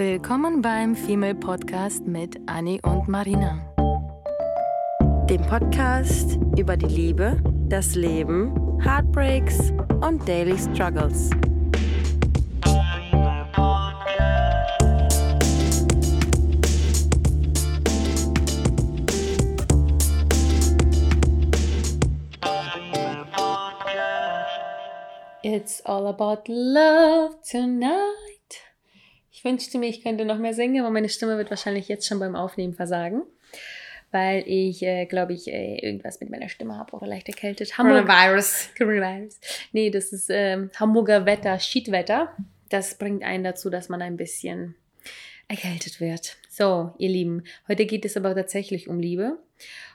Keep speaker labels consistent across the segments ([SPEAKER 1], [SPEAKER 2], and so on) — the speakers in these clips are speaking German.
[SPEAKER 1] Willkommen beim Female Podcast mit Annie und Marina. Dem Podcast über die Liebe, das Leben, Heartbreaks und Daily Struggles.
[SPEAKER 2] It's all about love tonight. Ich wünschte mir, ich könnte noch mehr singen, aber meine Stimme wird wahrscheinlich jetzt schon beim Aufnehmen versagen, weil ich, äh, glaube ich, äh, irgendwas mit meiner Stimme habe oder leicht erkältet. Hamburg
[SPEAKER 1] Coronavirus.
[SPEAKER 2] Coronavirus. Nee, das ist ähm, Hamburger Wetter, Schiedwetter. Das bringt einen dazu, dass man ein bisschen erkältet wird. So, ihr Lieben, heute geht es aber tatsächlich um Liebe.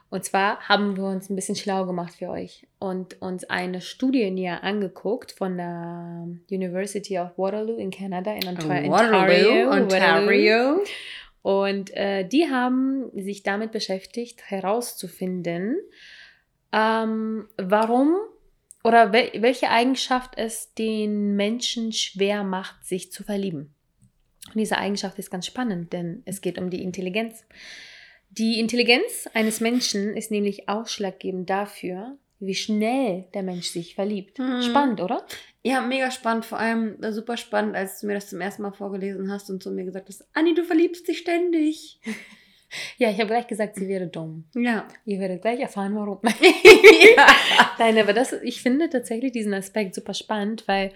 [SPEAKER 2] Und zwar haben wir uns ein bisschen schlau gemacht für euch und uns eine Studie näher angeguckt von der University of Waterloo in Kanada, in Ontario.
[SPEAKER 1] Waterloo, Ontario.
[SPEAKER 2] Und äh, die haben sich damit beschäftigt, herauszufinden, ähm, warum oder wel welche Eigenschaft es den Menschen schwer macht, sich zu verlieben. Und diese Eigenschaft ist ganz spannend, denn es geht um die Intelligenz. Die Intelligenz eines Menschen ist nämlich ausschlaggebend dafür, wie schnell der Mensch sich verliebt.
[SPEAKER 1] Mhm.
[SPEAKER 2] Spannend, oder?
[SPEAKER 1] Ja, mega spannend. Vor allem äh, super spannend, als du mir das zum ersten Mal vorgelesen hast und zu mir gesagt hast, Anni, du verliebst dich ständig.
[SPEAKER 2] Ja, ich habe gleich gesagt, sie wäre dumm.
[SPEAKER 1] Ja.
[SPEAKER 2] Ihr werdet gleich erfahren, warum.
[SPEAKER 1] ja.
[SPEAKER 2] Nein, aber das, ich finde tatsächlich diesen Aspekt super spannend, weil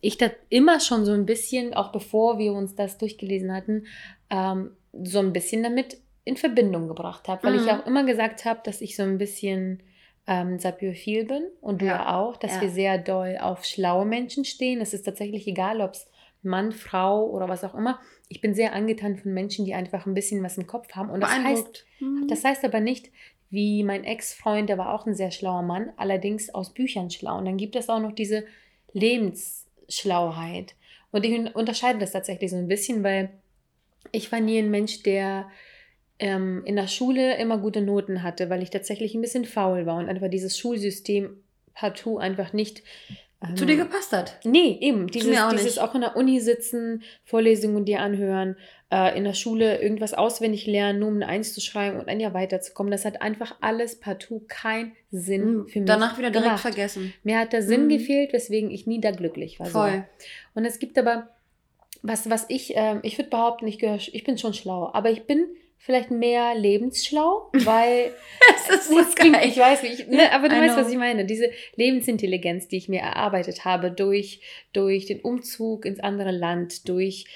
[SPEAKER 2] ich da immer schon so ein bisschen, auch bevor wir uns das durchgelesen hatten, ähm, so ein bisschen damit in Verbindung gebracht habe, weil
[SPEAKER 1] Mhm.
[SPEAKER 2] ich auch immer gesagt habe, dass ich so ein bisschen ähm, sapiophil bin und du
[SPEAKER 1] Ja.
[SPEAKER 2] ja auch, dass
[SPEAKER 1] Ja.
[SPEAKER 2] wir sehr doll auf schlaue Menschen stehen. Es ist tatsächlich egal, ob es Mann, Frau oder was auch immer. Ich bin sehr angetan von Menschen, die einfach ein bisschen was im Kopf haben. Und das heißt.
[SPEAKER 1] Mhm.
[SPEAKER 2] das heißt aber nicht, wie mein Ex-Freund, der war auch ein sehr schlauer Mann, allerdings aus Büchern schlau. Und dann gibt es auch noch diese Lebensschlauheit. Und ich un- unterscheide das tatsächlich so ein bisschen, weil ich war nie ein Mensch, der ähm, in der Schule immer gute Noten hatte, weil ich tatsächlich ein bisschen faul war und einfach dieses Schulsystem partout einfach nicht. ähm,
[SPEAKER 1] Zu dir gepasst hat.
[SPEAKER 2] Nee, eben. Dieses,
[SPEAKER 1] auch
[SPEAKER 2] dieses auch in der Uni sitzen, Vorlesungen dir anhören, äh, in der Schule irgendwas auswendig lernen, nur um eine Eins zu schreiben und ein Jahr weiterzukommen. Das hat einfach alles partout keinen Sinn
[SPEAKER 1] Mhm.
[SPEAKER 2] für mich.
[SPEAKER 1] Danach wieder direkt
[SPEAKER 2] gemacht.
[SPEAKER 1] vergessen.
[SPEAKER 2] Mir hat der Sinn
[SPEAKER 1] Mhm.
[SPEAKER 2] gefehlt, weswegen ich nie da glücklich war. So.
[SPEAKER 1] Voll.
[SPEAKER 2] Und es gibt aber, was, was ich, ähm, ich würde behaupten, ich, gehör, ich bin schon schlau, aber ich bin vielleicht mehr lebensschlau, weil
[SPEAKER 1] Das ist so
[SPEAKER 2] klingt,
[SPEAKER 1] geil.
[SPEAKER 2] ich weiß nicht, ne, aber du
[SPEAKER 1] I
[SPEAKER 2] weißt,
[SPEAKER 1] know.
[SPEAKER 2] was ich meine. Diese Lebensintelligenz, die ich mir erarbeitet habe durch, durch den Umzug ins andere Land, durch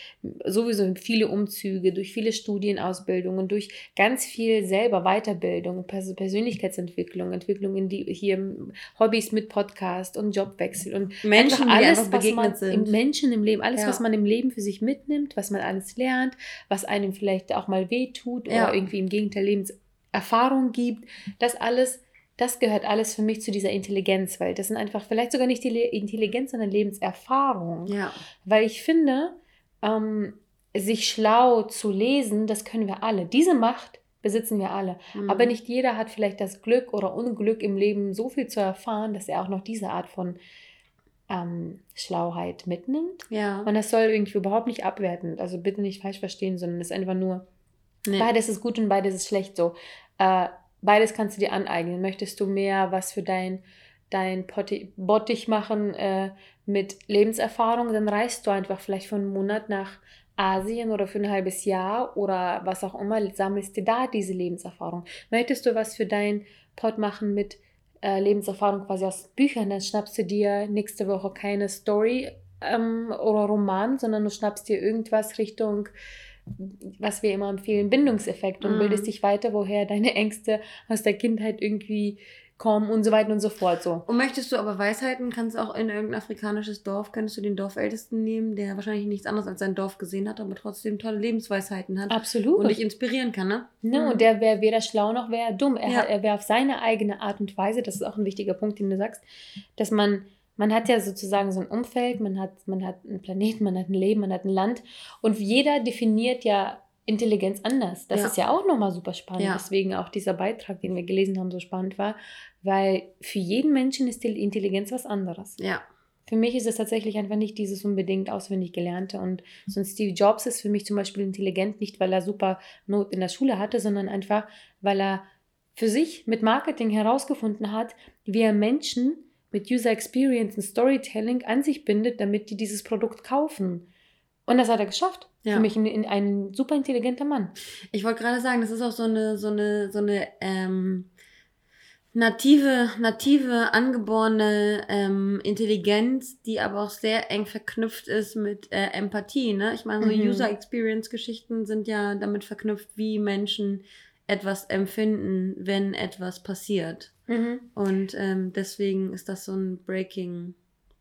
[SPEAKER 2] sowieso viele Umzüge, durch viele Studienausbildungen, durch ganz viel selber Weiterbildung, Pers Persönlichkeitsentwicklung, Entwicklung in die hier Hobbys mit Podcast und Jobwechsel und
[SPEAKER 1] Menschen,
[SPEAKER 2] einfach alles,
[SPEAKER 1] einfach
[SPEAKER 2] was man
[SPEAKER 1] sind.
[SPEAKER 2] Im Menschen im Leben, alles,
[SPEAKER 1] Ja.
[SPEAKER 2] was man im Leben für sich mitnimmt, was man alles lernt, was einem vielleicht auch mal wehtut
[SPEAKER 1] Ja.
[SPEAKER 2] oder irgendwie im Gegenteil Lebenserfahrung gibt, das alles, das gehört alles für mich zu dieser Intelligenz, weil das sind einfach vielleicht sogar nicht die Le Intelligenz, sondern Lebenserfahrung.
[SPEAKER 1] Ja.
[SPEAKER 2] Weil ich finde, ähm, sich schlau zu lesen, das können wir alle. Diese Macht besitzen wir alle.
[SPEAKER 1] Mhm.
[SPEAKER 2] Aber nicht jeder hat vielleicht das Glück oder Unglück im Leben so viel zu erfahren, dass er auch noch diese Art von ähm, Schlauheit mitnimmt.
[SPEAKER 1] Ja.
[SPEAKER 2] Und das soll irgendwie überhaupt nicht abwertend, also bitte nicht falsch verstehen, sondern es ist einfach nur,
[SPEAKER 1] Nee.
[SPEAKER 2] beides ist gut und beides ist schlecht so. Äh, beides kannst du dir aneignen. Möchtest du mehr was für dein, dein Bottich machen äh, mit Lebenserfahrung, dann reist du einfach vielleicht für einen Monat nach Asien oder für ein halbes Jahr oder was auch immer, sammelst dir da diese Lebenserfahrung. Möchtest du was für dein Pod machen mit äh, Lebenserfahrung quasi aus Büchern, dann schnappst du dir nächste Woche keine Story ähm, oder Roman, sondern du schnappst dir irgendwas Richtung, was wir immer empfehlen, Bindungseffekt und
[SPEAKER 1] Mhm.
[SPEAKER 2] bildest dich weiter, woher deine Ängste aus der Kindheit irgendwie kommen und so weiter und so fort. So.
[SPEAKER 1] Und möchtest du aber Weisheiten, kannst du auch in irgendein afrikanisches Dorf, könntest du den Dorfältesten nehmen, der wahrscheinlich nichts anderes als sein Dorf gesehen hat, aber trotzdem tolle Lebensweisheiten hat
[SPEAKER 2] Absolut.
[SPEAKER 1] und dich inspirieren kann, ne?
[SPEAKER 2] Ne?
[SPEAKER 1] Mhm.
[SPEAKER 2] Und der wäre weder schlau noch wäre dumm. Er,
[SPEAKER 1] Ja.
[SPEAKER 2] er wäre auf seine eigene Art und Weise, das ist auch ein wichtiger Punkt, den du sagst, dass man, man hat ja sozusagen so ein Umfeld, man hat, man hat einen Planeten, man hat ein Leben, man hat ein Land und jeder definiert ja Intelligenz anders. Das
[SPEAKER 1] Ja.
[SPEAKER 2] ist ja auch nochmal super spannend.
[SPEAKER 1] Ja.
[SPEAKER 2] Deswegen auch dieser Beitrag, den wir gelesen haben, so spannend war, weil für jeden Menschen ist die Intelligenz was anderes.
[SPEAKER 1] Ja.
[SPEAKER 2] Für mich ist es tatsächlich einfach nicht dieses unbedingt auswendig Gelernte. Und so ein Steve Jobs ist für mich zum Beispiel intelligent, nicht weil er super Not in der Schule hatte, sondern einfach, weil er für sich mit Marketing herausgefunden hat, wie er Menschen mit User Experience und Storytelling an sich bindet, damit die dieses Produkt kaufen. Und das hat er geschafft. Ja. Für mich ein, ein, super intelligenter Mann.
[SPEAKER 3] Ich wollte gerade sagen, das ist auch so eine, so eine, so eine ähm, native, native, angeborene ähm, Intelligenz, die aber auch sehr eng verknüpft ist mit äh, Empathie. Ne? Ich meine, so mhm. User Experience Geschichten sind ja damit verknüpft, wie Menschen etwas empfinden, wenn etwas passiert. Mhm. Und ähm, deswegen ist das so ein Breaking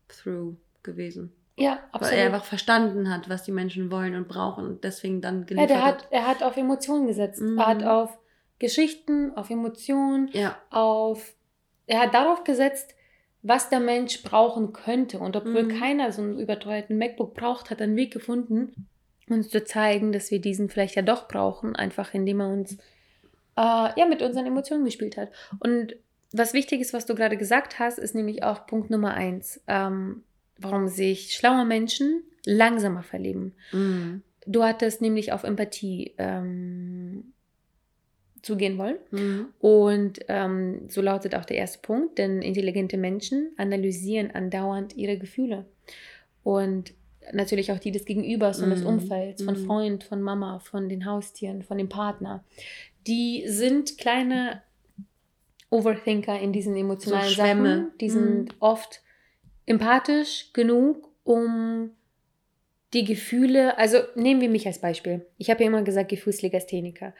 [SPEAKER 3] Through gewesen. Ja, absolut. Weil er einfach verstanden hat, was die Menschen wollen und brauchen und deswegen dann
[SPEAKER 2] geliefert ja, der hat. Er hat auf Emotionen gesetzt. Mhm. Er hat auf Geschichten, auf Emotionen, ja. auf. Er hat darauf gesetzt, was der Mensch brauchen könnte. Und obwohl mhm. keiner so einen überteuerten MacBook braucht, hat er einen Weg gefunden, uns zu zeigen, dass wir diesen vielleicht ja doch brauchen, einfach indem er uns äh, ja, mit unseren Emotionen gespielt hat. Und was wichtig ist, was du gerade gesagt hast, ist nämlich auch Punkt Nummer eins, ähm, warum sich schlaue Menschen langsamer verlieben. Mhm. Du hattest nämlich auf Empathie ähm, zugehen wollen. Mhm. Und ähm, so lautet auch der erste Punkt, denn intelligente Menschen analysieren andauernd ihre Gefühle. Und natürlich auch die des Gegenübers und des mhm. Umfelds, von mhm. Freund, von Mama, von den Haustieren, von dem Partner die sind kleine Overthinker in diesen emotionalen so Sachen. Die sind mhm. oft empathisch genug, um die Gefühle, also nehmen wir mich als Beispiel. Ich habe ja immer gesagt, Gefühlslegastheniker.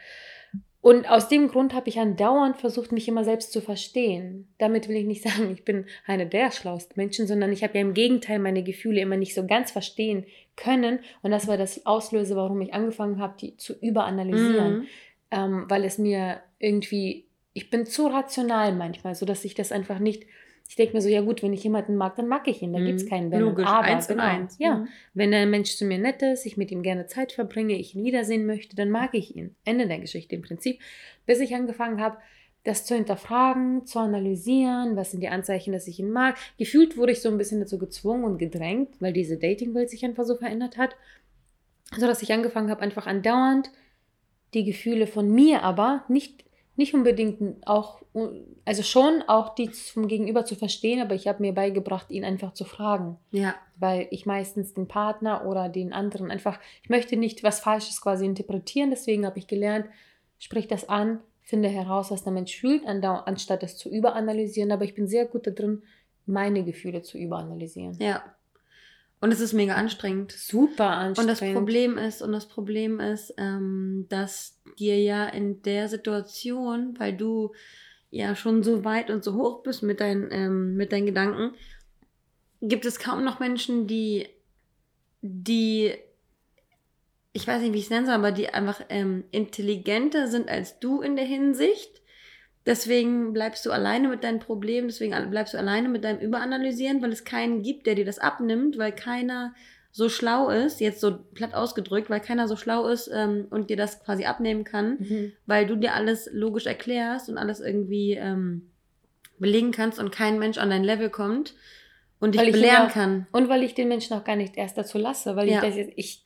[SPEAKER 2] Und aus dem Grund habe ich andauernd versucht, mich immer selbst zu verstehen. Damit will ich nicht sagen, ich bin eine der schlauesten Menschen, sondern ich habe ja im Gegenteil meine Gefühle immer nicht so ganz verstehen können. Und das war das Auslöser, warum ich angefangen habe, die zu überanalysieren. Mhm ähm, weil es mir irgendwie, ich bin zu rational manchmal, so dass ich das einfach nicht, ich denke mir so, ja gut, wenn ich jemanden mag, dann mag ich ihn, da mhm. gibt es keinen Wenn Logisch, Aber, eins genau, eins. Ja, mhm. wenn der Mensch zu mir nett ist, ich mit ihm gerne Zeit verbringe, ich ihn wiedersehen möchte, dann mag ich ihn. Ende der Geschichte im Prinzip. Bis ich angefangen habe, das zu hinterfragen, zu analysieren, was sind die Anzeichen, dass ich ihn mag. Gefühlt wurde ich so ein bisschen dazu gezwungen und gedrängt, weil diese Dating-Welt sich einfach so verändert hat, so dass ich angefangen habe, einfach andauernd die Gefühle von mir aber nicht, nicht unbedingt auch, also schon auch die vom Gegenüber zu verstehen, aber ich habe mir beigebracht, ihn einfach zu fragen. Ja. Weil ich meistens den Partner oder den anderen einfach, ich möchte nicht was Falsches quasi interpretieren, deswegen habe ich gelernt, sprich das an, finde heraus, was der Mensch fühlt, anstatt es zu überanalysieren, aber ich bin sehr gut darin, meine Gefühle zu überanalysieren.
[SPEAKER 3] Ja. Und es ist mega anstrengend. Super anstrengend. Und das Problem ist, und das Problem ist, ähm, dass dir ja in der Situation, weil du ja schon so weit und so hoch bist mit, dein, ähm, mit deinen Gedanken, gibt es kaum noch Menschen, die, die, ich weiß nicht, wie ich es nennen soll, aber die einfach ähm, intelligenter sind als du in der Hinsicht Deswegen bleibst du alleine mit deinen Problemen, deswegen bleibst du alleine mit deinem Überanalysieren, weil es keinen gibt, der dir das abnimmt, weil keiner so schlau ist, jetzt so platt ausgedrückt, weil keiner so schlau ist ähm, und dir das quasi abnehmen kann, mhm. weil du dir alles logisch erklärst und alles irgendwie ähm, belegen kannst und kein Mensch an dein Level kommt und dich
[SPEAKER 2] belehren auch, kann. Und weil ich den Menschen auch gar nicht erst dazu lasse, weil ja. ich das jetzt, ich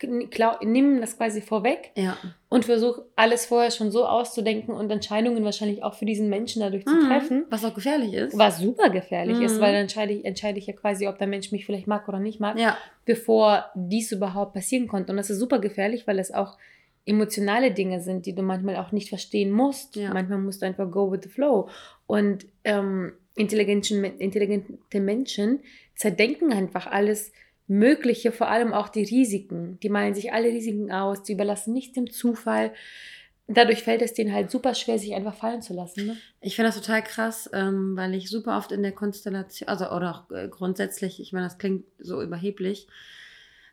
[SPEAKER 2] nehme das quasi vorweg ja. und versuche alles vorher schon so auszudenken und Entscheidungen wahrscheinlich auch für diesen Menschen dadurch mhm. zu treffen.
[SPEAKER 3] Was auch gefährlich ist.
[SPEAKER 2] Was super gefährlich mhm. ist, weil dann entscheide ich, entscheide ich ja quasi, ob der Mensch mich vielleicht mag oder nicht mag, ja. bevor dies überhaupt passieren konnte. Und das ist super gefährlich, weil es auch emotionale Dinge sind, die du manchmal auch nicht verstehen musst. Manchmal musst du einfach go with the flow. Und ähm, intelligente Menschen zerdenken einfach alles Mögliche, vor allem auch die Risiken. Die malen sich alle Risiken aus, die überlassen nichts dem Zufall. Dadurch fällt es denen halt super schwer, sich einfach fallen zu lassen. Ne?
[SPEAKER 3] Ich finde das total krass, ähm, weil ich super oft in der Konstellation, also oder auch äh, grundsätzlich, ich meine, das klingt so überheblich,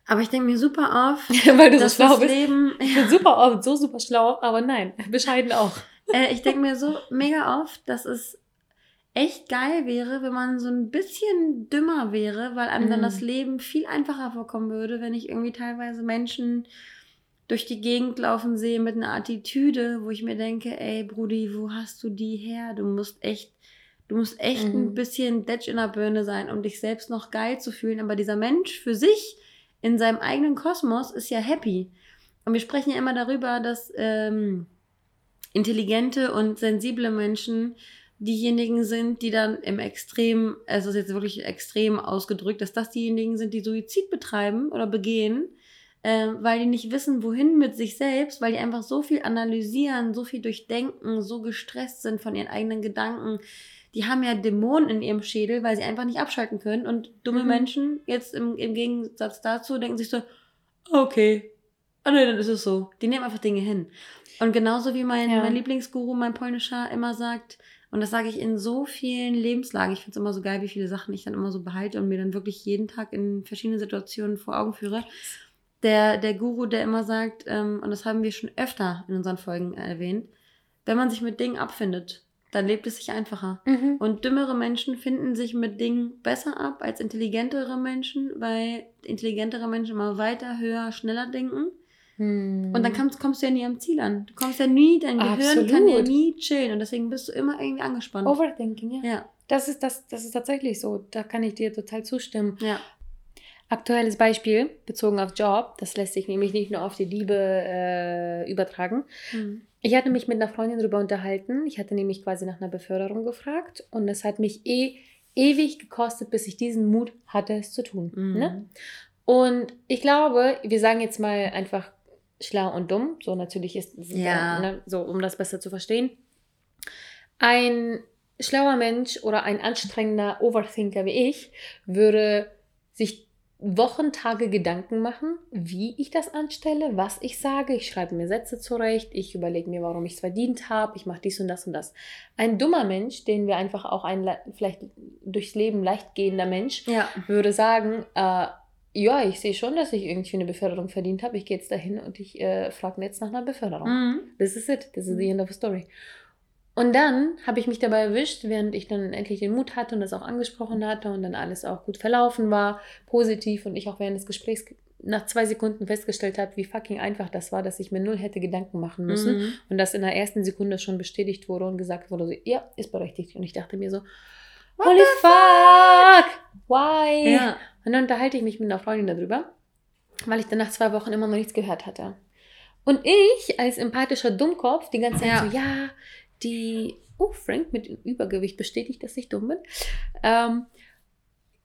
[SPEAKER 3] aber ich denke mir super oft, weil du so schlau
[SPEAKER 2] bist. Leben, ich bin super oft so super schlau, aber nein, bescheiden auch.
[SPEAKER 3] Äh, ich denke mir so mega oft, dass es echt geil wäre, wenn man so ein bisschen dümmer wäre, weil einem mhm. dann das mhm. Leben viel einfacher vorkommen würde, wenn ich irgendwie teilweise Menschen durch die Gegend laufen sehe mit einer Attitüde, wo ich mir denke, ey Brudi, wo hast du die her? Du musst echt Du musst echt mhm. ein bisschen Detsch in der Birne sein, um dich selbst noch geil zu fühlen. Aber dieser Mensch für sich in seinem eigenen Kosmos ist ja happy. Und wir sprechen ja immer darüber, dass ähm, intelligente und sensible Menschen diejenigen sind, die dann im Extrem, es ist jetzt wirklich extrem ausgedrückt, dass das diejenigen sind, die Suizid betreiben oder begehen, äh, weil die nicht wissen, wohin mit sich selbst, weil die einfach so viel analysieren, so viel durchdenken, so gestresst sind von ihren eigenen Gedanken. Die haben ja Dämonen in ihrem Schädel, weil sie einfach nicht abschalten können. Und dumme mhm. Menschen, jetzt im, im Gegensatz dazu, denken sich so, okay, ah nee, dann ist es so. Die nehmen einfach Dinge hin. Und genauso wie mein, ja. mein Lieblingsguru, mein polnischer, immer sagt, und das sage ich in so vielen Lebenslagen. Ich finde es immer so geil, wie viele Sachen ich dann immer so behalte und mir dann wirklich jeden Tag in verschiedenen Situationen vor Augen führe. Der, der Guru, der immer sagt, ähm, und das haben wir schon öfter in unseren Folgen erwähnt, wenn man sich mit Dingen abfindet, dann lebt es sich einfacher. Mhm. Und dümmere Menschen finden sich mit Dingen besser ab als intelligentere Menschen, weil intelligentere Menschen immer weiter, höher, schneller denken. Hm. Und dann kommst, kommst, du ja nie am Ziel an. Du kommst ja nie, dein Gehirn Absolut. kann ja nie chillen und deswegen bist du immer irgendwie angespannt.
[SPEAKER 2] Overthinking, ja. ja. Das ist, das, das ist tatsächlich so. Da kann ich dir total zustimmen. Ja. Aktuelles Beispiel bezogen auf Job, das lässt sich nämlich nicht nur auf die Liebe äh, übertragen. Mhm. Ich hatte mich mit einer Freundin darüber unterhalten. Ich hatte nämlich quasi nach einer Beförderung gefragt und es hat mich eh ewig gekostet, bis ich diesen Mut hatte, es zu tun. Mhm. Ne? Und ich glaube, wir sagen jetzt mal einfach schlau und dumm. So natürlich ist es, ja. ne, so um das besser zu verstehen. Ein schlauer Mensch oder ein anstrengender Overthinker wie ich würde sich Wochen, Tage Gedanken machen, wie ich das anstelle, was ich sage. Ich schreibe mir Sätze zurecht, ich überlege mir, warum ich es verdient habe, ich mache dies und das und das. Ein dummer Mensch, den wir einfach auch ein vielleicht durchs Leben leicht gehender Mensch, ja. würde sagen, äh, ja, ich sehe schon, dass ich irgendwie eine Beförderung verdient habe. Ich gehe jetzt dahin und ich äh, frage jetzt nach einer Beförderung. Mhm. This is it. This is the end of the story. Und dann habe ich mich dabei erwischt, während ich dann endlich den Mut hatte und das auch angesprochen hatte und dann alles auch gut verlaufen war, positiv und ich auch während des Gesprächs nach zwei Sekunden festgestellt habe, wie fucking einfach das war, dass ich mir null hätte Gedanken machen müssen mhm. und das in der ersten Sekunde schon bestätigt wurde und gesagt wurde, so, ja, ist berechtigt. Und ich dachte mir so, holy fuck, why? Ja. Und dann unterhalte ich mich mit einer Freundin darüber, weil ich dann nach zwei Wochen immer noch nichts gehört hatte. Und ich als empathischer Dummkopf die ganze Zeit ja. so, ja, die, oh, Frank mit Übergewicht bestätigt, dass ich dumm bin. Ähm,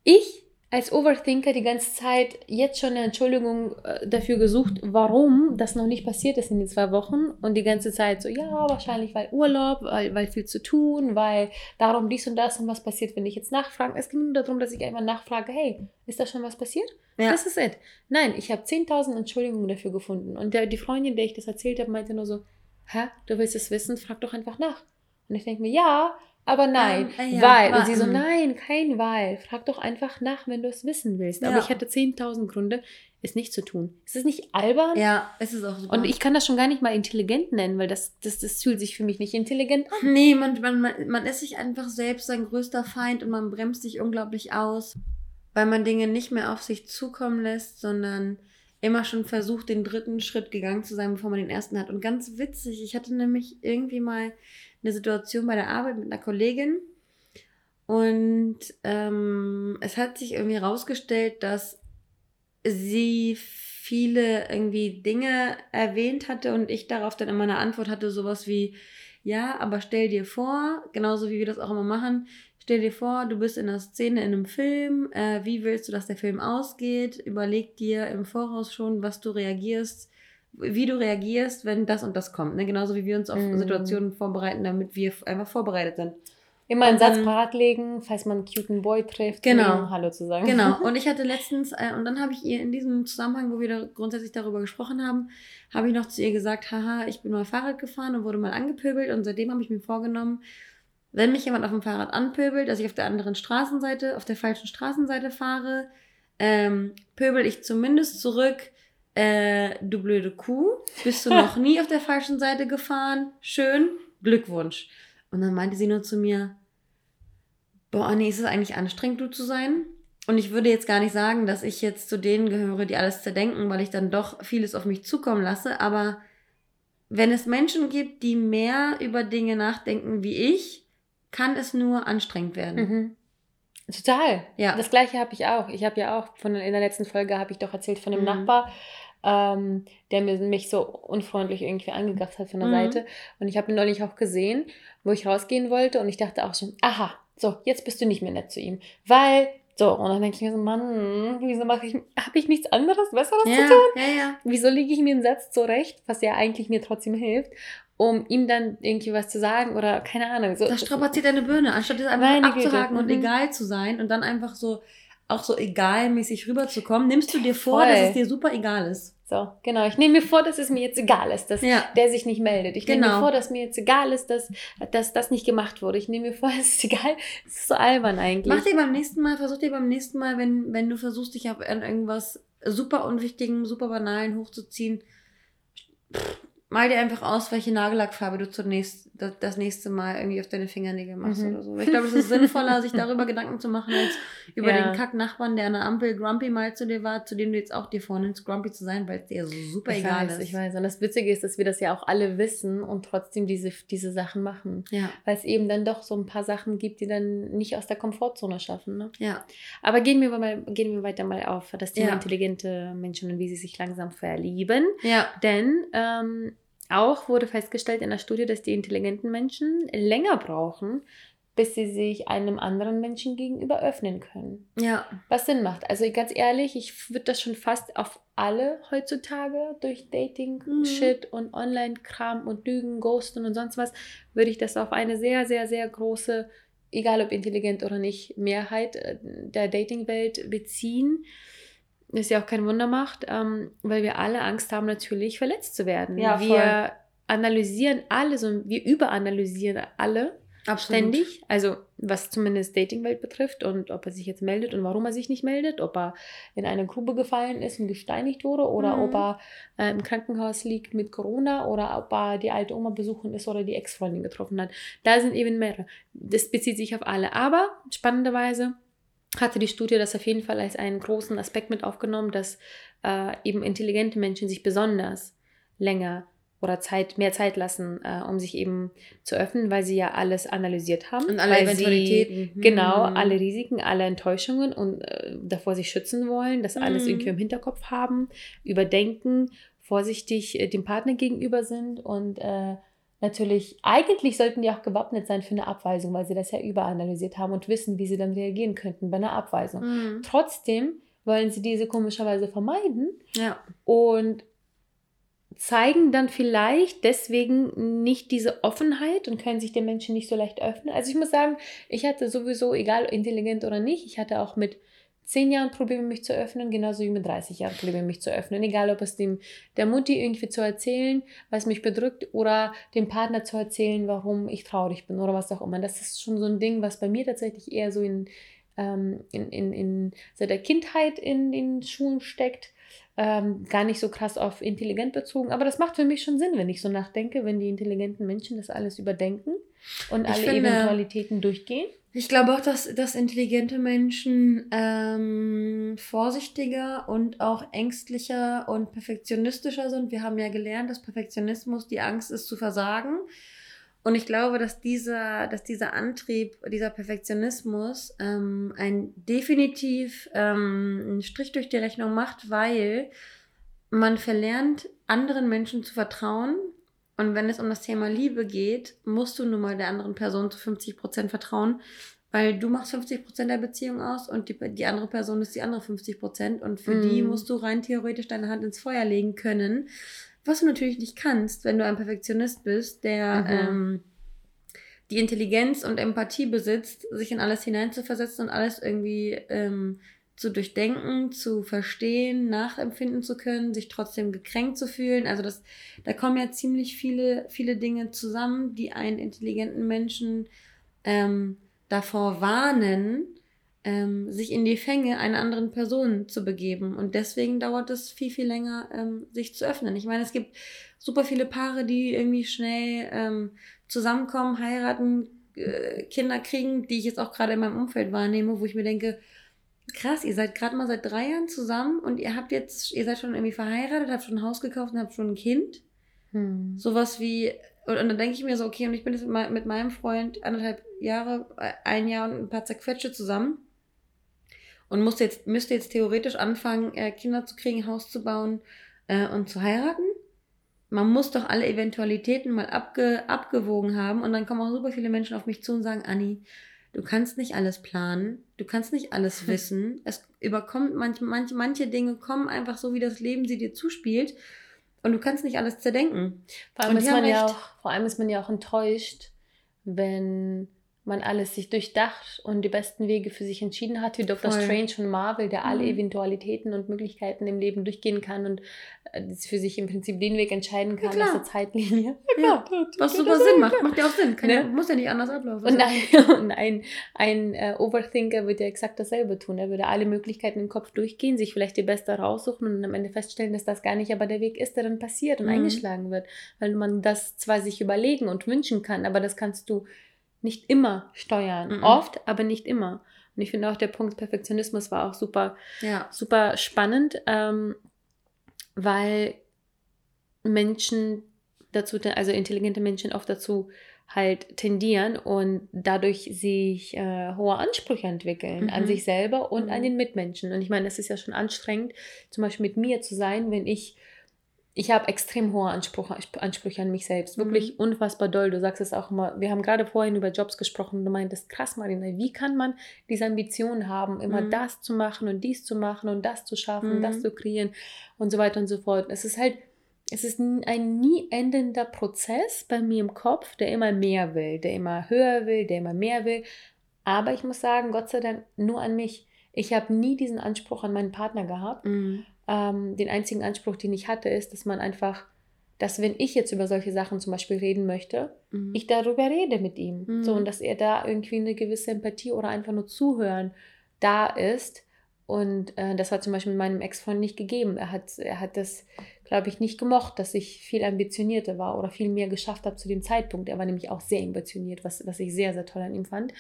[SPEAKER 2] ich als Overthinker die ganze Zeit jetzt schon eine Entschuldigung äh, dafür gesucht, warum das noch nicht passiert ist in den zwei Wochen und die ganze Zeit so, ja, wahrscheinlich weil Urlaub, weil, weil viel zu tun, weil darum dies und das und was passiert, wenn ich jetzt nachfrage. Es ging nur darum, dass ich einmal nachfrage, hey, ist da schon was passiert? Ja. Das ist es. Nein, ich habe 10.000 Entschuldigungen dafür gefunden und der, die Freundin, der ich das erzählt habe, meinte nur so, hä, du willst es wissen, frag doch einfach nach. Und ich denke mir, ja, aber nein, ähm, ja, weil. Und sie so, nein, kein weil. Frag doch einfach nach, wenn du es wissen willst. Ja. Aber ich hatte 10.000 Gründe, es nicht zu tun. Ist das nicht albern?
[SPEAKER 3] Ja, es ist auch super.
[SPEAKER 2] Und ich kann das schon gar nicht mal intelligent nennen, weil das, das, das fühlt sich für mich nicht intelligent
[SPEAKER 3] an. Nee, man, man, man ist sich einfach selbst sein größter Feind und man bremst sich unglaublich aus, weil man Dinge nicht mehr auf sich zukommen lässt, sondern immer schon versucht, den dritten Schritt gegangen zu sein, bevor man den ersten hat. Und ganz witzig, ich hatte nämlich irgendwie mal eine Situation bei der Arbeit mit einer Kollegin. Und ähm, es hat sich irgendwie herausgestellt, dass sie viele irgendwie Dinge erwähnt hatte und ich darauf dann immer eine Antwort hatte, sowas wie, ja, aber stell dir vor, genauso wie wir das auch immer machen, stell dir vor, du bist in einer Szene in einem Film, äh, wie willst du, dass der Film ausgeht, überleg dir im Voraus schon, was du reagierst, wie du reagierst, wenn das und das kommt. Ne? Genauso wie wir uns auf mm. Situationen vorbereiten, damit wir einfach vorbereitet sind.
[SPEAKER 2] Immer einen Satz parat legen, falls man einen cuten Boy trifft,
[SPEAKER 3] genau.
[SPEAKER 2] um Hallo zu sagen.
[SPEAKER 3] Genau. Und ich hatte letztens, äh, und dann habe ich ihr in diesem Zusammenhang, wo wir da grundsätzlich darüber gesprochen haben, habe ich noch zu ihr gesagt, haha, ich bin mal Fahrrad gefahren und wurde mal angepöbelt und seitdem habe ich mir vorgenommen, wenn mich jemand auf dem Fahrrad anpöbelt, dass ich auf der anderen Straßenseite, auf der falschen Straßenseite fahre, ähm, pöbel ich zumindest zurück, äh, du blöde Kuh, bist du noch nie auf der falschen Seite gefahren? Schön, Glückwunsch. Und dann meinte sie nur zu mir, boah, Anni, ist es eigentlich anstrengend, du zu sein? Und ich würde jetzt gar nicht sagen, dass ich jetzt zu denen gehöre, die alles zerdenken, weil ich dann doch vieles auf mich zukommen lasse. Aber wenn es Menschen gibt, die mehr über Dinge nachdenken wie ich, kann es nur anstrengend werden. Mhm.
[SPEAKER 2] Total. Ja. Das gleiche habe ich auch. Ich habe ja auch von in der letzten Folge habe ich doch erzählt von dem mhm. Nachbar, ähm, der mir, mich so unfreundlich irgendwie angegafft hat von der mhm. Seite. Und ich habe ihn neulich auch gesehen, wo ich rausgehen wollte und ich dachte auch schon, aha, so, jetzt bist du nicht mehr nett zu ihm. Weil so, und dann denke ich mir so, Mann, wieso mache ich, habe ich nichts anderes, Besseres ja, zu tun? Ja, ja. Wieso lege ich mir einen Satz zurecht, was ja eigentlich mir trotzdem hilft, um ihm dann irgendwie was zu sagen oder keine Ahnung. So,
[SPEAKER 3] das strapaziert deine Birne, anstatt es einfach abzuhaken Güte. und mhm. egal zu sein und dann einfach so auch so egalmäßig rüberzukommen, nimmst du dir vor, Voll. dass es dir super egal ist.
[SPEAKER 2] So, genau. Ich nehme mir vor, dass es mir jetzt egal ist, dass ja. der sich nicht meldet. Ich genau. nehme mir genau. vor, dass mir jetzt egal ist, dass, dass das nicht gemacht wurde. Ich nehme mir vor, es ist egal. Es ist so albern eigentlich.
[SPEAKER 3] Mach dir beim nächsten Mal, versuch dir beim nächsten Mal, wenn, wenn du versuchst, dich auf irgendwas super unwichtigen, super banalen hochzuziehen, pff, mal dir einfach aus, welche Nagellackfarbe du zunächst das nächste Mal irgendwie auf deine Fingernägel machst mhm. oder so. Ich glaube, es ist sinnvoller, sich darüber Gedanken zu machen, als über ja. den Kack-Nachbarn, der an der Ampel grumpy mal zu dir war, zu dem du jetzt auch dir vornimmst, grumpy zu sein, weil es dir so super
[SPEAKER 2] ich
[SPEAKER 3] egal
[SPEAKER 2] weiß, ist. Ich weiß. Und das Witzige ist, dass wir das ja auch alle wissen und trotzdem diese, diese Sachen machen. Ja. Weil es eben dann doch so ein paar Sachen gibt, die dann nicht aus der Komfortzone schaffen. Ne? Ja. Aber gehen wir, mal, gehen wir weiter mal auf das Thema ja. intelligente Menschen und wie sie sich langsam verlieben. Ja. Denn ähm, auch wurde festgestellt in der Studie, dass die intelligenten Menschen länger brauchen, bis sie sich einem anderen Menschen gegenüber öffnen können. Ja. Was Sinn macht. Also ganz ehrlich, ich würde das schon fast auf alle heutzutage durch Dating-Shit mhm. und Online-Kram und Lügen, Ghosten und sonst was, würde ich das auf eine sehr, sehr, sehr große, egal ob intelligent oder nicht, Mehrheit äh, der Dating-Welt beziehen ist ja auch kein Wunder macht, ähm, weil wir alle Angst haben, natürlich verletzt zu werden. Ja, wir voll. analysieren alles und wir überanalysieren alle Absolut. ständig. Also was zumindest Datingwelt betrifft und ob er sich jetzt meldet und warum er sich nicht meldet, ob er in eine Grube gefallen ist und gesteinigt wurde oder mhm. ob er äh, im Krankenhaus liegt mit Corona oder ob er die alte Oma besuchen ist oder die Ex-Freundin getroffen hat. Da sind eben mehrere. Das bezieht sich auf alle. Aber spannenderweise hatte die Studie das auf jeden Fall als einen großen Aspekt mit aufgenommen, dass äh, eben intelligente Menschen sich besonders länger oder Zeit, mehr Zeit lassen, äh, um sich eben zu öffnen, weil sie ja alles analysiert haben. Und alle Eventualitäten. Sie, genau, hm. alle Risiken, alle Enttäuschungen und äh, davor sich schützen wollen, das alles hm. irgendwie im Hinterkopf haben, überdenken, vorsichtig äh, dem Partner gegenüber sind und äh, natürlich, eigentlich sollten die auch gewappnet sein für eine Abweisung, weil sie das ja überanalysiert haben und wissen, wie sie dann reagieren könnten bei einer Abweisung. Mhm. Trotzdem wollen sie diese komischerweise vermeiden ja. und zeigen dann vielleicht deswegen nicht diese Offenheit und können sich den Menschen nicht so leicht öffnen. Also ich muss sagen, ich hatte sowieso, egal intelligent oder nicht, ich hatte auch mit zehn Jahren Probleme, mich zu öffnen, genauso wie mit 30 Jahren Probleme, mich zu öffnen. Egal, ob es dem der Mutti irgendwie zu erzählen, was mich bedrückt, oder dem Partner zu erzählen, warum ich traurig bin oder was auch immer. Das ist schon so ein Ding, was bei mir tatsächlich eher so in, ähm, in, in, in seit der Kindheit in den Schulen steckt. Ähm, gar nicht so krass auf intelligent bezogen, aber das macht für mich schon Sinn, wenn ich so nachdenke, wenn die intelligenten Menschen das alles überdenken und alle finde, Eventualitäten durchgehen.
[SPEAKER 3] Ich glaube auch, dass, dass intelligente Menschen ähm, vorsichtiger und auch ängstlicher und perfektionistischer sind. Wir haben ja gelernt, dass Perfektionismus die Angst ist zu versagen. Und ich glaube, dass dieser, dass dieser Antrieb, dieser Perfektionismus ähm, ein definitiv ähm, einen Strich durch die Rechnung macht, weil man verlernt, anderen Menschen zu vertrauen. Und wenn es um das Thema Liebe geht, musst du nun mal der anderen Person zu 50 Prozent vertrauen, weil du machst 50 Prozent der Beziehung aus und die, die andere Person ist die andere 50 Prozent und für mm. die mhm. musst du rein theoretisch deine Hand ins Feuer legen können, was du natürlich nicht kannst, wenn du ein Perfektionist bist, der mhm. ähm, die Intelligenz und Empathie besitzt, sich in alles hineinzuversetzen und alles irgendwie ähm, zu durchdenken, zu verstehen, nachempfinden zu können, sich trotzdem gekränkt zu fühlen. Also das, da kommen ja ziemlich viele, viele Dinge zusammen, die einen intelligenten Menschen ähm, davor warnen, ähm, sich in die Fänge einer anderen Person zu begeben. Und deswegen dauert es viel, viel länger, ähm, sich zu öffnen. Ich meine, es gibt super viele Paare, die irgendwie schnell ähm, zusammenkommen, heiraten, äh, Kinder kriegen, die ich jetzt auch gerade in meinem Umfeld wahrnehme, wo ich mir denke, krass, ihr seid gerade mal seit drei Jahren zusammen und ihr habt jetzt, ihr seid schon irgendwie verheiratet, habt schon ein Haus gekauft und habt schon ein Kind. Hm. Sowas wie, und, und dann denke ich mir so, okay, und ich bin jetzt mit, meinem Freund anderthalb Jahre, äh, ein Jahr und ein paar Zerquetsche zusammen und musste jetzt, müsste jetzt theoretisch anfangen, äh, Kinder zu kriegen, Haus zu bauen äh, und zu heiraten. Man muss doch alle Eventualitäten mal abge, abgewogen haben und dann kommen auch super viele Menschen auf mich zu und sagen, Anni, du kannst nicht alles planen, du kannst nicht alles wissen. Es überkommt manche, manche, manche Dinge kommen einfach so, wie das Leben sie dir zuspielt. Und du kannst nicht alles zerdenken.
[SPEAKER 2] Vor allem, ist man, ja auch, vor allem ist man ja auch enttäuscht, wenn man alles sich durchdacht und die besten Wege für sich entschieden hat, wie Dr. Voll. Strange von Marvel, der alle mhm. Eventualitäten und Möglichkeiten im Leben durchgehen kann und äh, für sich im Prinzip den Weg entscheiden kann ja, aus der Zeitlinie.
[SPEAKER 3] Ja, klar, Was super Sinn macht. Macht ja auch Sinn. Kann ne? ja, muss ja nicht anders ablaufen.
[SPEAKER 2] Und ein, und ein, ein uh, Overthinker würde ja exakt dasselbe tun. Er würde alle Möglichkeiten im Kopf durchgehen, sich vielleicht die beste raussuchen und am Ende feststellen, dass das gar nicht aber der Weg ist, der dann passiert und mhm. eingeschlagen wird. Weil man das zwar sich überlegen und wünschen kann, aber das kannst du nicht immer steuern. Mhm. Oft, aber nicht immer. Und ich finde auch der Punkt Perfektionismus war auch super, ja. super spannend, ähm, weil Menschen dazu, also intelligente Menschen oft dazu halt tendieren und dadurch sich äh, hohe Ansprüche entwickeln mhm. an sich selber und mhm. an den Mitmenschen. Und ich meine, es ist ja schon anstrengend, zum Beispiel mit mir zu sein, wenn ich ich habe extrem hohe Ansprüche, Ansprüche an mich selbst. Wirklich mhm. unfassbar doll. Du sagst es auch immer. Wir haben gerade vorhin über Jobs gesprochen du meintest, krass, Marina, wie kann man diese Ambition haben, immer mhm. das zu machen und dies zu machen und das zu schaffen, mhm. das zu kreieren und so weiter und so fort. Es ist halt, es ist ein nie endender Prozess bei mir im Kopf, der immer mehr will, der immer höher will, der immer mehr will. Aber ich muss sagen, Gott sei Dank nur an mich. Ich habe nie diesen Anspruch an meinen Partner gehabt. Ähm, den einzigen Anspruch, den ich hatte, ist, dass man einfach, dass wenn ich jetzt über solche Sachen zum Beispiel reden möchte, mhm. ich darüber rede mit ihm. Mhm. So, und dass er da irgendwie eine gewisse Empathie oder einfach nur zuhören da ist. Und äh, das war zum Beispiel mit meinem Ex-Freund nicht gegeben. Er hat, er hat das, glaube ich, nicht gemocht, dass ich viel ambitionierter war oder viel mehr geschafft habe zu dem Zeitpunkt. Er war nämlich auch sehr ambitioniert, was, was ich sehr, sehr toll an ihm fand.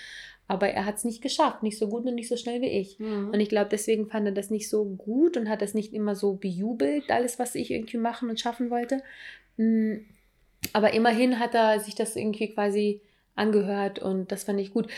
[SPEAKER 2] Aber er hat es nicht geschafft, nicht so gut und nicht so schnell wie ich. Mhm. Und ich glaube, deswegen fand er das nicht so gut und hat das nicht immer so bejubelt, alles, was ich irgendwie machen und schaffen wollte. Mm, aber immerhin hat er sich das irgendwie quasi angehört und das fand ich gut.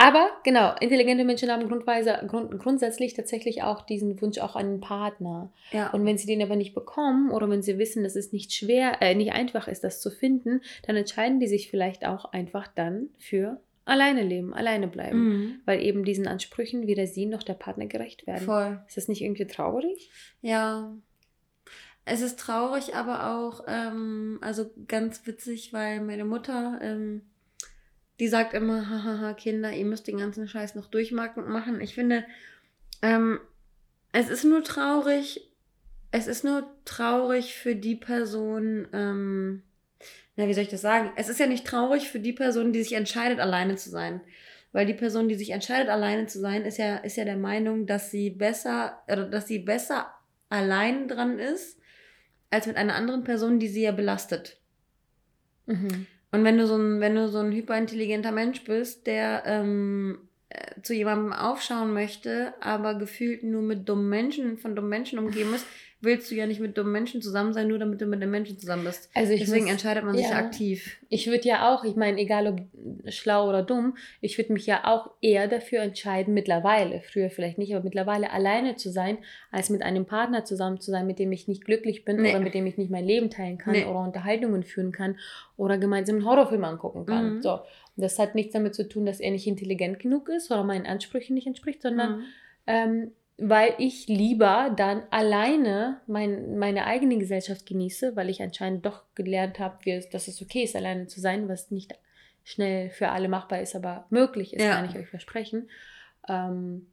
[SPEAKER 2] Aber genau, intelligente Menschen haben grundweise, grund, grundsätzlich tatsächlich auch diesen Wunsch auch an einen Partner. Ja. Und wenn sie den aber nicht bekommen oder wenn sie wissen, dass es nicht schwer, äh, nicht einfach ist, das zu finden, dann entscheiden die sich vielleicht auch einfach dann für alleine leben, alleine bleiben, mhm. weil eben diesen Ansprüchen weder sie noch der Partner gerecht werden. Voll. Ist das nicht irgendwie traurig?
[SPEAKER 3] Ja. Es ist traurig, aber auch, ähm, also ganz witzig, weil meine Mutter, ähm, die sagt immer, hahaha, Kinder, ihr müsst den ganzen Scheiß noch durchmachen. Ich finde, ähm, es ist nur traurig, es ist nur traurig für die Person, ähm, na, wie soll ich das sagen? Es ist ja nicht traurig für die Person, die sich entscheidet, alleine zu sein. Weil die Person, die sich entscheidet, alleine zu sein, ist ja, ist ja der Meinung, dass sie besser, oder dass sie besser allein dran ist, als mit einer anderen Person, die sie ja belastet. Mhm. Und wenn du so ein, wenn du so ein hyperintelligenter Mensch bist, der ähm, äh, zu jemandem aufschauen möchte, aber gefühlt nur mit dummen Menschen, von dummen Menschen umgeben ist, willst du ja nicht mit dummen Menschen zusammen sein, nur damit du mit den Menschen zusammen bist. Also Deswegen muss, entscheidet man sich ja, aktiv.
[SPEAKER 2] Ich würde ja auch, ich meine, egal ob schlau oder dumm, ich würde mich ja auch eher dafür entscheiden, mittlerweile, früher vielleicht nicht, aber mittlerweile alleine zu sein, als mit einem Partner zusammen zu sein, mit dem ich nicht glücklich bin nee. oder mit dem ich nicht mein Leben teilen kann nee. oder Unterhaltungen führen kann oder gemeinsam einen Horrorfilm angucken kann. Mhm. So. Das hat nichts damit zu tun, dass er nicht intelligent genug ist oder meinen Ansprüchen nicht entspricht, sondern mhm. ähm, weil ich lieber dann alleine mein, meine eigene Gesellschaft genieße, weil ich anscheinend doch gelernt habe, dass es okay ist, alleine zu sein, was nicht schnell für alle machbar ist, aber möglich ist, ja. kann ich euch versprechen. Ähm,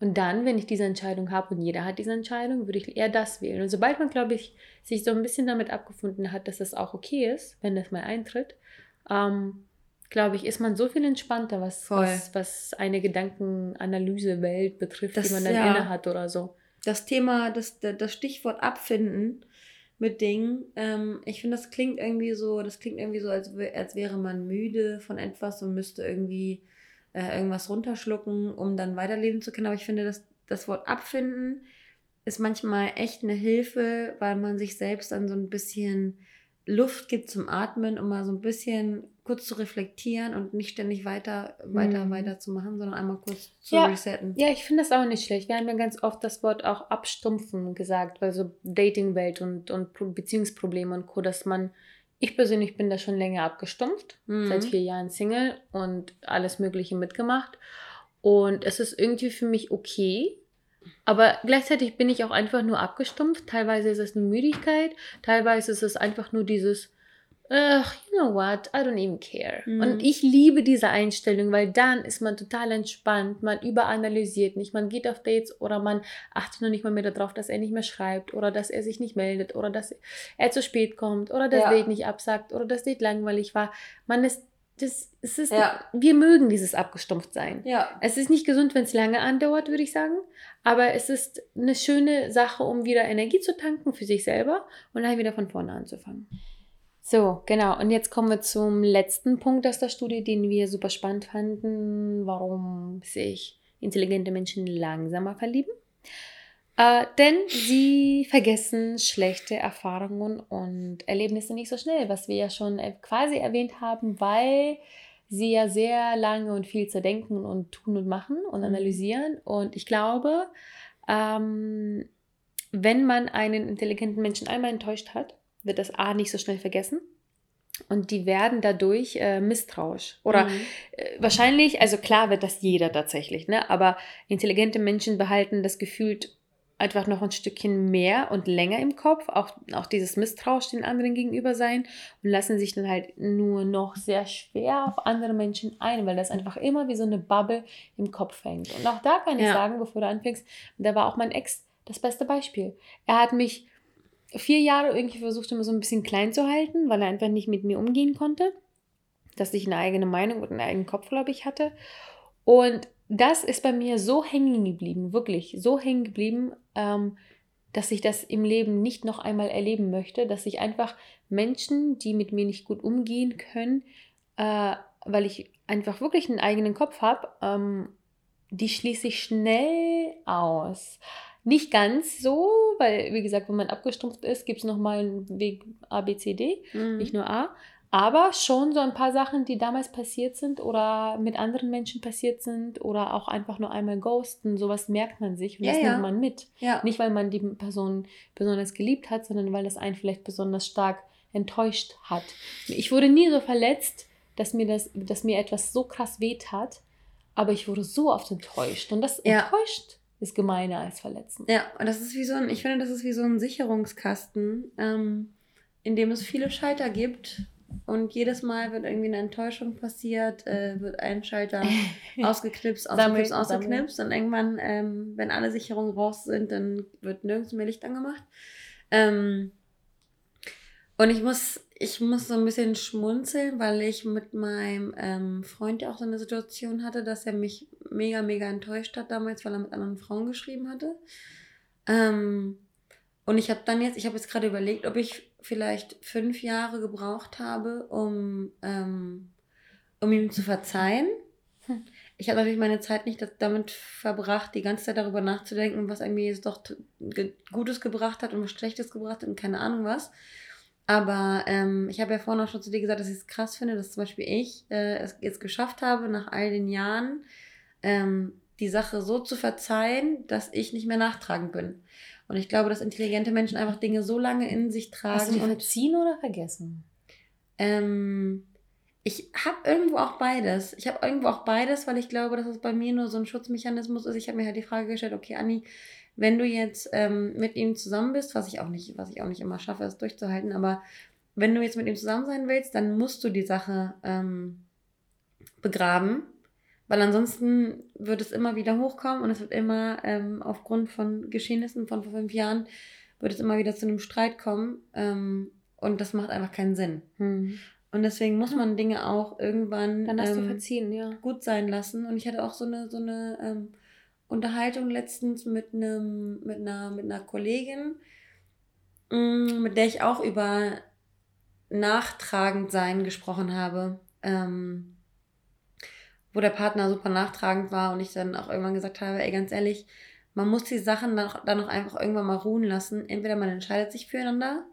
[SPEAKER 2] und dann, wenn ich diese Entscheidung habe und jeder hat diese Entscheidung, würde ich eher das wählen. Und sobald man, glaube ich, sich so ein bisschen damit abgefunden hat, dass das auch okay ist, wenn das mal eintritt, ähm, glaube ich, ist man so viel entspannter, was, was, was eine Gedankenanalyse-Welt betrifft, das, die man dann ja, inne hat oder so.
[SPEAKER 3] Das Thema, das, das Stichwort abfinden mit Dingen, ähm, ich finde, das klingt irgendwie so, das klingt irgendwie so, als, als wäre man müde von etwas und müsste irgendwie äh, irgendwas runterschlucken, um dann weiterleben zu können. Aber ich finde, das, das Wort abfinden ist manchmal echt eine Hilfe, weil man sich selbst dann so ein bisschen Luft gibt zum Atmen, um mal so ein bisschen kurz zu reflektieren und nicht ständig weiter, weiter, mhm. weiter zu machen, sondern einmal kurz zu
[SPEAKER 2] ja.
[SPEAKER 3] resetten.
[SPEAKER 2] Ja, ich finde das auch nicht schlecht. Wir haben ja ganz oft das Wort auch abstumpfen gesagt, weil so Datingwelt und, und Beziehungsprobleme und Co., dass man, ich persönlich bin da schon länger abgestumpft, mhm. seit vier Jahren Single und alles Mögliche mitgemacht. Und es ist irgendwie für mich okay, aber gleichzeitig bin ich auch einfach nur abgestumpft. Teilweise ist es eine Müdigkeit, teilweise ist es einfach nur dieses, ach, you know what, I don't even care. Mhm. Und ich liebe diese Einstellung, weil dann ist man total entspannt, man überanalysiert nicht, man geht auf Dates oder man achtet noch nicht mal mehr darauf, dass er nicht mehr schreibt oder dass er sich nicht meldet oder dass er zu spät kommt oder das ja. Date nicht absagt oder das Date langweilig war. Man ist das, es ist, ja. wir mögen dieses abgestumpft sein. Ja. Es ist nicht gesund, wenn es lange andauert, würde ich sagen. Aber es ist eine schöne Sache, um wieder Energie zu tanken für sich selber und dann wieder von vorne anzufangen. So, genau. Und jetzt kommen wir zum letzten Punkt aus der Studie, den wir super spannend fanden, warum sich intelligente Menschen langsamer verlieben. Äh, denn sie vergessen schlechte Erfahrungen und Erlebnisse nicht so schnell, was wir ja schon quasi erwähnt haben, weil sie ja sehr lange und viel zu denken und tun und machen und mhm. analysieren. Und ich glaube, ähm, wenn man einen intelligenten Menschen einmal enttäuscht hat, wird das A nicht so schnell vergessen. Und die werden dadurch äh, misstrauisch. Oder mhm. äh, wahrscheinlich, also klar wird das jeder tatsächlich, ne? aber intelligente Menschen behalten das Gefühl einfach noch ein Stückchen mehr und länger im Kopf, auch, auch dieses Misstrauisch den anderen gegenüber sein und lassen sich dann halt nur noch sehr schwer auf andere Menschen ein, weil das einfach immer wie so eine Bubble im Kopf hängt. Und auch da kann ich ja. sagen, bevor du anfängst, da war auch mein Ex das beste Beispiel. Er hat mich vier Jahre irgendwie versucht, immer so ein bisschen klein zu halten, weil er einfach nicht mit mir umgehen konnte. Dass ich eine eigene Meinung und einen eigenen Kopf, glaube ich, hatte. Und das ist bei mir so hängen geblieben, wirklich so hängen geblieben, ähm, dass ich das im Leben nicht noch einmal erleben möchte, dass ich einfach Menschen, die mit mir nicht gut umgehen können, äh, weil ich einfach wirklich einen eigenen Kopf habe, ähm, die schließe ich schnell aus. Nicht ganz so, weil, wie gesagt, wenn man abgestumpft ist, gibt es nochmal einen Weg A, B, C, D, mhm. nicht nur A. Aber schon so ein paar Sachen, die damals passiert sind oder mit anderen Menschen passiert sind oder auch einfach nur einmal ghosten, sowas merkt man sich und ja, das ja. nimmt man mit. Ja. Nicht, weil man die Person besonders geliebt hat, sondern weil das einen vielleicht besonders stark enttäuscht hat. Ich wurde nie so verletzt, dass mir, das, dass mir etwas so krass wehtat, aber ich wurde so oft enttäuscht. Und das enttäuscht ist gemeiner als verletzen.
[SPEAKER 3] Ja, und das ist wie so ein, ich finde, das ist wie so ein Sicherungskasten, ähm, in dem es viele Schalter gibt. Und jedes Mal wird irgendwie eine Enttäuschung passiert, äh, wird ein Schalter ausgeknipst, ausgeknipst, ausgeknipst. Und irgendwann, ähm, wenn alle Sicherungen raus sind, dann wird nirgends mehr Licht angemacht. Ähm, und ich muss, ich muss so ein bisschen schmunzeln, weil ich mit meinem ähm, Freund ja auch so eine Situation hatte, dass er mich mega, mega enttäuscht hat damals, weil er mit anderen Frauen geschrieben hatte. Ähm, und ich habe dann jetzt, ich habe jetzt gerade überlegt, ob ich vielleicht fünf Jahre gebraucht habe, um, ähm, um ihm zu verzeihen. Ich habe natürlich meine Zeit nicht damit verbracht, die ganze Zeit darüber nachzudenken, was irgendwie jetzt doch Gutes gebracht hat und was Schlechtes gebracht hat und keine Ahnung was. Aber ähm, ich habe ja vorhin auch schon zu dir gesagt, dass ich es krass finde, dass zum Beispiel ich äh, es jetzt geschafft habe, nach all den Jahren ähm, die Sache so zu verzeihen, dass ich nicht mehr nachtragend bin. Und ich glaube, dass intelligente Menschen einfach Dinge so lange in sich tragen. Hast
[SPEAKER 2] du und verziehen oder vergessen?
[SPEAKER 3] Ähm, ich habe irgendwo auch beides. Ich habe irgendwo auch beides, weil ich glaube, dass es bei mir nur so ein Schutzmechanismus ist. Ich habe mir halt die Frage gestellt, okay, Anni, wenn du jetzt ähm, mit ihm zusammen bist, was ich auch nicht, was ich auch nicht immer schaffe, es durchzuhalten, aber wenn du jetzt mit ihm zusammen sein willst, dann musst du die Sache ähm, begraben, weil ansonsten wird es immer wieder hochkommen und es wird immer ähm, aufgrund von Geschehnissen von vor fünf Jahren wird es immer wieder zu einem Streit kommen ähm, und das macht einfach keinen Sinn. Hm. Und deswegen muss man Dinge auch irgendwann
[SPEAKER 2] ähm, verziehen, ja.
[SPEAKER 3] gut sein lassen. Und ich hatte auch so eine, so eine ähm, Unterhaltung letztens mit einem, mit einer, mit einer Kollegin, mm, mit der ich auch über nachtragend sein gesprochen habe. Ähm, wo der Partner super nachtragend war und ich dann auch irgendwann gesagt habe, ey, ganz ehrlich, man muss die Sachen dann, dann auch einfach irgendwann mal ruhen lassen. Entweder man entscheidet sich füreinander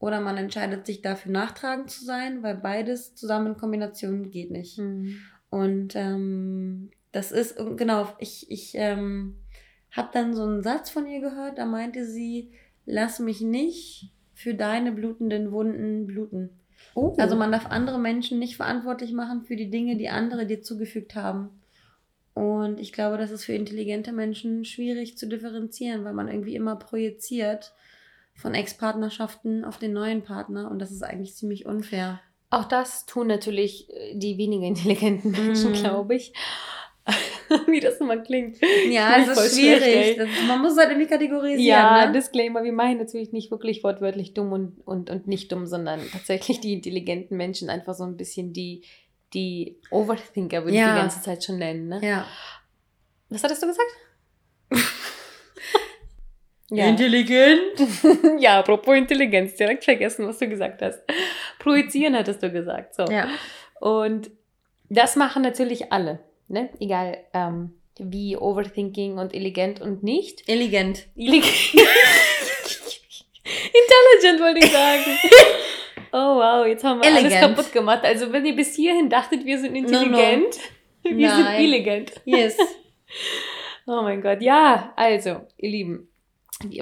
[SPEAKER 3] oder man entscheidet sich dafür nachtragend zu sein, weil beides zusammen in Kombination geht nicht. Mhm. Und ähm, das ist, genau, ich, ich ähm, habe dann so einen Satz von ihr gehört, da meinte sie, lass mich nicht für deine blutenden Wunden bluten. Oh. Also man darf andere Menschen nicht verantwortlich machen für die Dinge, die andere dir zugefügt haben. Und ich glaube, das ist für intelligente Menschen schwierig zu differenzieren, weil man irgendwie immer projiziert von Ex-Partnerschaften auf den neuen Partner und das ist eigentlich ziemlich unfair.
[SPEAKER 2] Auch das tun natürlich äh, die weniger intelligenten Menschen, mm. glaube ich. wie das immer klingt. Ja, das ist schwierig. Das, man muss halt irgendwie kategorisieren. Ja, ne? Disclaimer, wir meinen natürlich nicht wirklich wortwörtlich dumm und, und, und nicht dumm, sondern tatsächlich die intelligenten Menschen einfach so ein bisschen die, die Overthinker, würde ja. ich die ganze Zeit schon nennen. Ne? Ja. Was hattest du gesagt? ja. Intelligent? ja, apropos Intelligenz, direkt vergessen, was du gesagt hast. Projizieren hattest du gesagt. So. Ja. Und das machen natürlich alle. Ne? Egal ähm, wie Overthinking und elegant und nicht. Elegant. Intelligent wollte ich sagen. Oh wow, jetzt haben wir elegant. alles kaputt gemacht. Also wenn ihr bis hierhin dachtet, wir sind intelligent, no, no. wir Nein. sind elegant. Yes. oh mein Gott. Ja, also, ihr Lieben,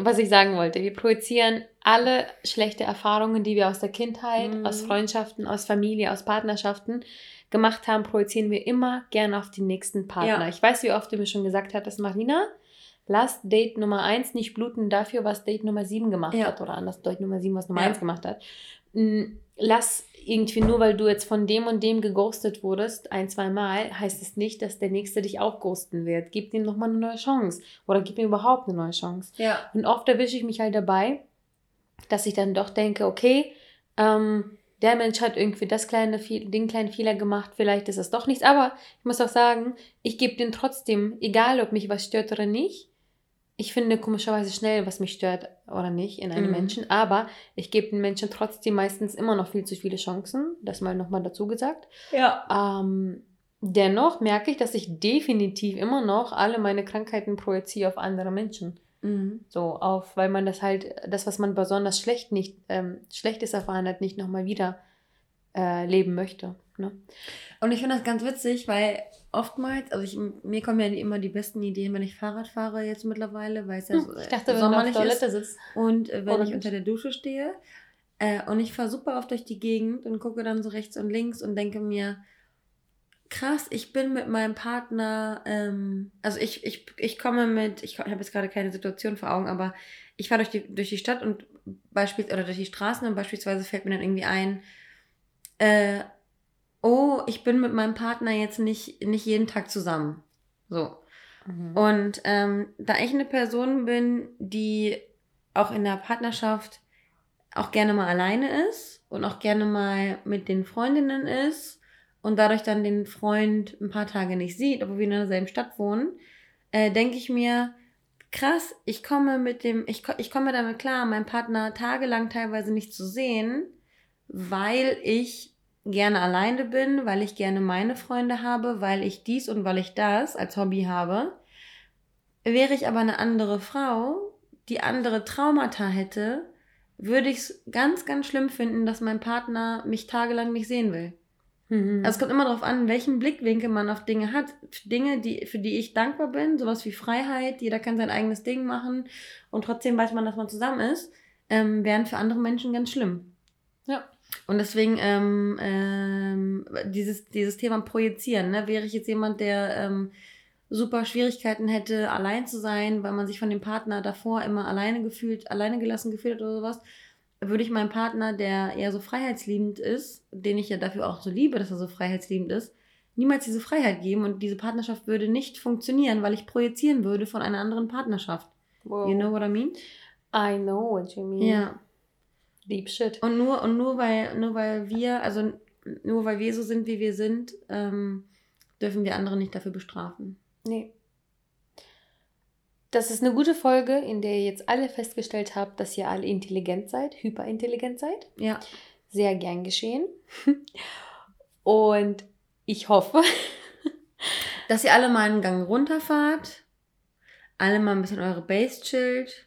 [SPEAKER 2] was ich sagen wollte, wir projizieren alle schlechte Erfahrungen, die wir aus der Kindheit, mm. aus Freundschaften, aus Familie, aus Partnerschaften gemacht haben, projizieren wir immer gerne auf den nächsten Partner. Ja. Ich weiß, wie oft du mir schon gesagt hattest, Marina, lass Date Nummer 1 nicht bluten dafür, was Date Nummer 7 gemacht ja. hat oder anders Date Nummer 7, was Nummer ja. 1 gemacht hat. Lass irgendwie nur, weil du jetzt von dem und dem geghostet wurdest, ein, zwei Mal, heißt es nicht, dass der Nächste dich auch ghosten wird. Gib ihm nochmal eine neue Chance oder gib ihm überhaupt eine neue Chance. Ja. Und oft erwische ich mich halt dabei, dass ich dann doch denke, okay, ähm, der Mensch hat irgendwie das kleine, den kleinen Fehler gemacht, vielleicht ist es doch nichts. Aber ich muss auch sagen, ich gebe den trotzdem, egal ob mich was stört oder nicht. Ich finde komischerweise schnell, was mich stört oder nicht in einem mhm. Menschen. Aber ich gebe den Menschen trotzdem meistens immer noch viel zu viele Chancen. Das mal nochmal dazu gesagt. Ja. Ähm, dennoch merke ich, dass ich definitiv immer noch alle meine Krankheiten projiziere auf andere Menschen. Mhm. So auf, weil man das halt, das, was man besonders schlecht nicht, ähm, Schlechtes erfahren hat, nicht nochmal wieder äh, leben möchte. Ne?
[SPEAKER 3] Und ich finde das ganz witzig, weil oftmals, also ich, mir kommen ja immer die besten Ideen, wenn ich Fahrrad fahre jetzt mittlerweile, weil es ja hm, so, ich dachte, wenn sommerlich du auf Toilette ist sitzt. und äh, wenn Oder ich unter der Dusche stehe. Äh, und ich fahre super oft durch die Gegend und gucke dann so rechts und links und denke mir, krass, ich bin mit meinem Partner, ähm, also ich, ich, ich komme mit, ich habe jetzt gerade keine Situation vor Augen, aber ich fahre durch die, durch die Stadt und beispielsweise, oder durch die Straßen und beispielsweise fällt mir dann irgendwie ein, äh, oh, ich bin mit meinem Partner jetzt nicht, nicht jeden Tag zusammen. So. Mhm. Und ähm, da ich eine Person bin, die auch in der Partnerschaft auch gerne mal alleine ist und auch gerne mal mit den Freundinnen ist und dadurch dann den Freund ein paar Tage nicht sieht, obwohl wir in derselben Stadt wohnen, äh, denke ich mir, krass, ich komme mit dem, ich, ich komme damit klar, meinen Partner tagelang teilweise nicht zu sehen, weil ich gerne alleine bin, weil ich gerne meine Freunde habe, weil ich dies und weil ich das als Hobby habe. Wäre ich aber eine andere Frau, die andere Traumata hätte, würde ich es ganz, ganz schlimm finden, dass mein Partner mich tagelang nicht sehen will. Mhm. Also es kommt immer darauf an, welchen Blickwinkel man auf Dinge hat. Dinge, die, für die ich dankbar bin, sowas wie Freiheit, jeder kann sein eigenes Ding machen und trotzdem weiß man, dass man zusammen ist, ähm, wären für andere Menschen ganz schlimm. Ja. Und deswegen ähm, ähm, dieses, dieses Thema Projizieren, ne? wäre ich jetzt jemand, der ähm, super Schwierigkeiten hätte, allein zu sein, weil man sich von dem Partner davor immer alleine gefühlt, alleine gelassen gefühlt hat oder sowas, würde ich meinem Partner, der eher so freiheitsliebend ist, den ich ja dafür auch so liebe, dass er so freiheitsliebend ist, niemals diese Freiheit geben und diese Partnerschaft würde nicht funktionieren, weil ich projizieren würde von einer anderen Partnerschaft. Wow. You know what I mean? I know what you mean. Ja. Deep shit. Und nur, und nur weil, nur weil wir, also nur weil wir so sind, wie wir sind, ähm, dürfen wir andere nicht dafür bestrafen. Nee.
[SPEAKER 2] Das ist eine gute Folge, in der ihr jetzt alle festgestellt habt, dass ihr alle intelligent seid, hyperintelligent seid. Ja. Sehr gern geschehen. Und ich hoffe,
[SPEAKER 3] dass ihr alle mal einen Gang runterfahrt, alle mal ein bisschen eure Base chillt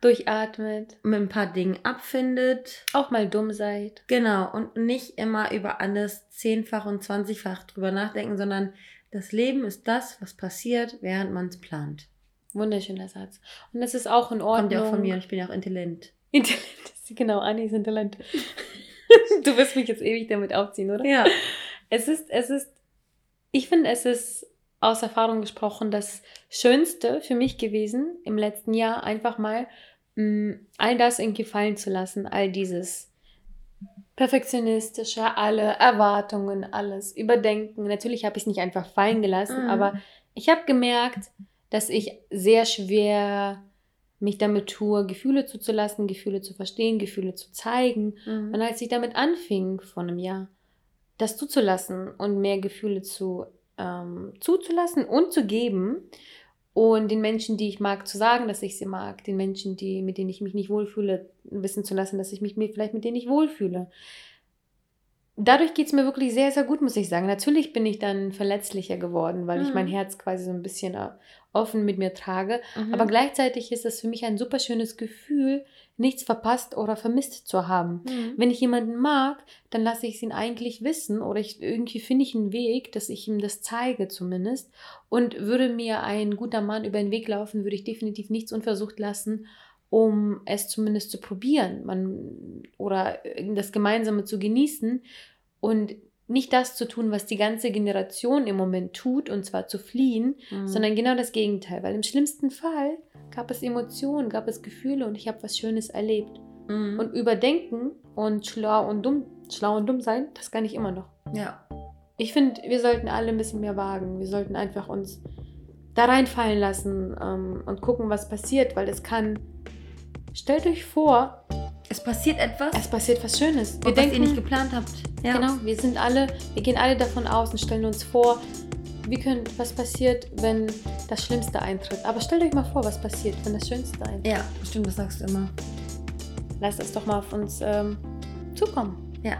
[SPEAKER 2] durchatmet,
[SPEAKER 3] mit ein paar Dingen abfindet,
[SPEAKER 2] auch mal dumm seid.
[SPEAKER 3] Genau, und nicht immer über alles zehnfach und zwanzigfach drüber nachdenken, sondern das Leben ist das, was passiert, während man es plant.
[SPEAKER 2] Wunderschöner Satz. Und das ist auch in Ordnung.
[SPEAKER 3] Kommt ja auch von mir, ich bin ja auch intelligent.
[SPEAKER 2] Intelligent, genau, Anni ist intelligent. du wirst mich jetzt ewig damit aufziehen, oder?
[SPEAKER 3] Ja.
[SPEAKER 2] Es ist, es ist, ich finde, es ist aus Erfahrung gesprochen das Schönste für mich gewesen im letzten Jahr, einfach mal mh, mm, all das irgendwie fallen zu lassen, all dieses perfektionistische, alle Erwartungen, alles überdenken. Natürlich habe ich es nicht einfach fallen gelassen, mhm. aber ich habe gemerkt, dass ich sehr schwer mich damit tue, Gefühle zuzulassen, Gefühle zu verstehen, Gefühle zu zeigen. Mhm. Und als ich damit anfing vor einem Jahr, das zuzulassen und mehr Gefühle zu ähm, zuzulassen und zu geben und den Menschen, die ich mag, zu sagen, dass ich sie mag, den Menschen, die, mit denen ich mich nicht wohlfühle, wissen zu lassen, dass ich mich vielleicht mit denen nicht wohlfühle. Dadurch geht es mir wirklich sehr, sehr gut, muss ich sagen. Natürlich bin ich dann verletzlicher geworden, weil mhm. ich mein mhm. Herz quasi so ein bisschen äh, offen mit mir trage. Mhm. Aber gleichzeitig ist es für mich ein super schönes Gefühl, nichts verpasst oder vermisst zu haben. Mhm. Wenn ich jemanden mag, dann lasse ich es ihn eigentlich wissen oder ich, irgendwie finde ich einen Weg, dass ich ihm das zeige zumindest. Und würde mir ein guter Mann über den Weg laufen, würde ich definitiv nichts unversucht lassen, um es zumindest zu probieren man, oder das Gemeinsame zu genießen. Und nicht das zu tun, was die ganze Generation im Moment tut, und zwar zu fliehen, mhm. sondern genau das Gegenteil. Weil im schlimmsten Fall gab es Emotionen, gab es Gefühle und ich habe was Schönes erlebt. Mhm. Und überdenken und schlau und dumm, schlau und dumm sein, das kann ich immer noch.
[SPEAKER 3] Ja.
[SPEAKER 2] Ich finde, wir sollten alle ein bisschen mehr wagen. Wir sollten einfach uns da reinfallen lassen ähm, und gucken, was passiert, weil es kann. Stellt euch vor,
[SPEAKER 3] es passiert etwas.
[SPEAKER 2] Es passiert was Schönes.
[SPEAKER 3] Wir denken, was ihr nicht geplant habt.
[SPEAKER 2] Ja. Genau, wir sind alle, wir gehen alle davon aus und stellen uns vor, wie können, was passiert, wenn das Schlimmste eintritt. Aber stellt euch mal vor, was passiert, wenn das Schönste eintritt.
[SPEAKER 3] Ja, stimmt, das sagst du immer.
[SPEAKER 2] Lasst es doch mal auf uns ähm, zukommen.
[SPEAKER 3] Ja.